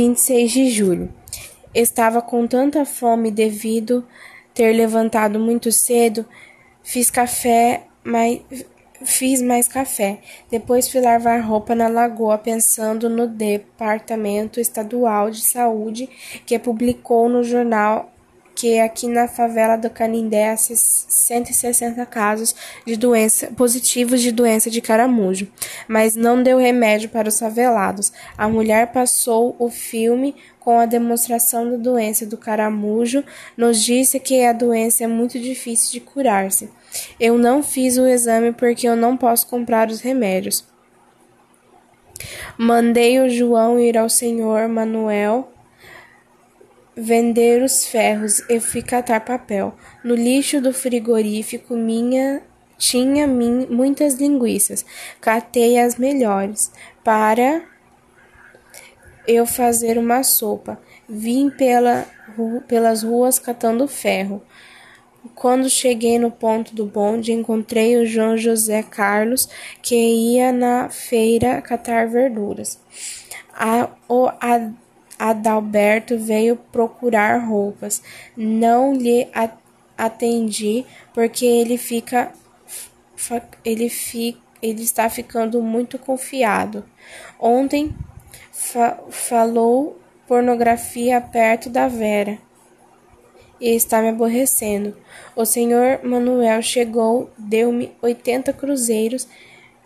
26 de julho. Estava com tanta fome devido ter levantado muito cedo, fiz café, mas fiz mais café. Depois fui lavar roupa na lagoa, pensando no Departamento Estadual de Saúde que publicou no jornal que aqui na favela do Canindé há 160 casos de doença positivos de doença de caramujo, mas não deu remédio para os favelados. A mulher passou o filme com a demonstração da doença do caramujo, nos disse que a doença é muito difícil de curar-se. Eu não fiz o exame porque eu não posso comprar os remédios. Mandei o João ir ao senhor Manuel vender os ferros e fui catar papel. No lixo do frigorífico minha tinha min, muitas linguiças. Catei as melhores para eu fazer uma sopa. Vim pela, pelas ruas catando ferro. Quando cheguei no ponto do bonde, encontrei o João José Carlos, que ia na feira catar verduras. A, o, a, Adalberto veio procurar roupas. Não lhe atendi porque ele fica ele fica ele está ficando muito confiado. Ontem fa falou pornografia perto da Vera e está me aborrecendo. O senhor Manuel chegou, deu-me oitenta cruzeiros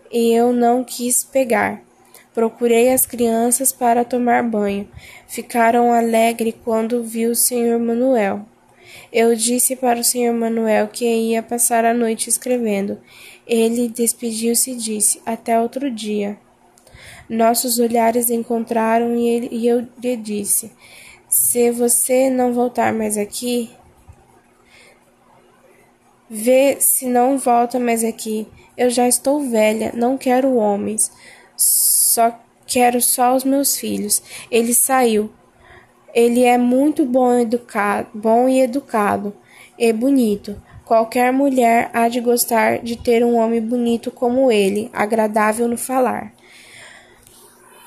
e eu não quis pegar. Procurei as crianças para tomar banho. Ficaram alegres quando vi o senhor Manuel. Eu disse para o senhor Manuel que ia passar a noite escrevendo. Ele despediu-se e disse: Até outro dia. Nossos olhares encontraram e, ele, e eu lhe disse: Se você não voltar mais aqui, vê se não volta mais aqui. Eu já estou velha, não quero homens. Só quero só os meus filhos. Ele saiu. Ele é muito bom, educado, bom e educado e bonito. Qualquer mulher há de gostar de ter um homem bonito como ele, agradável no falar.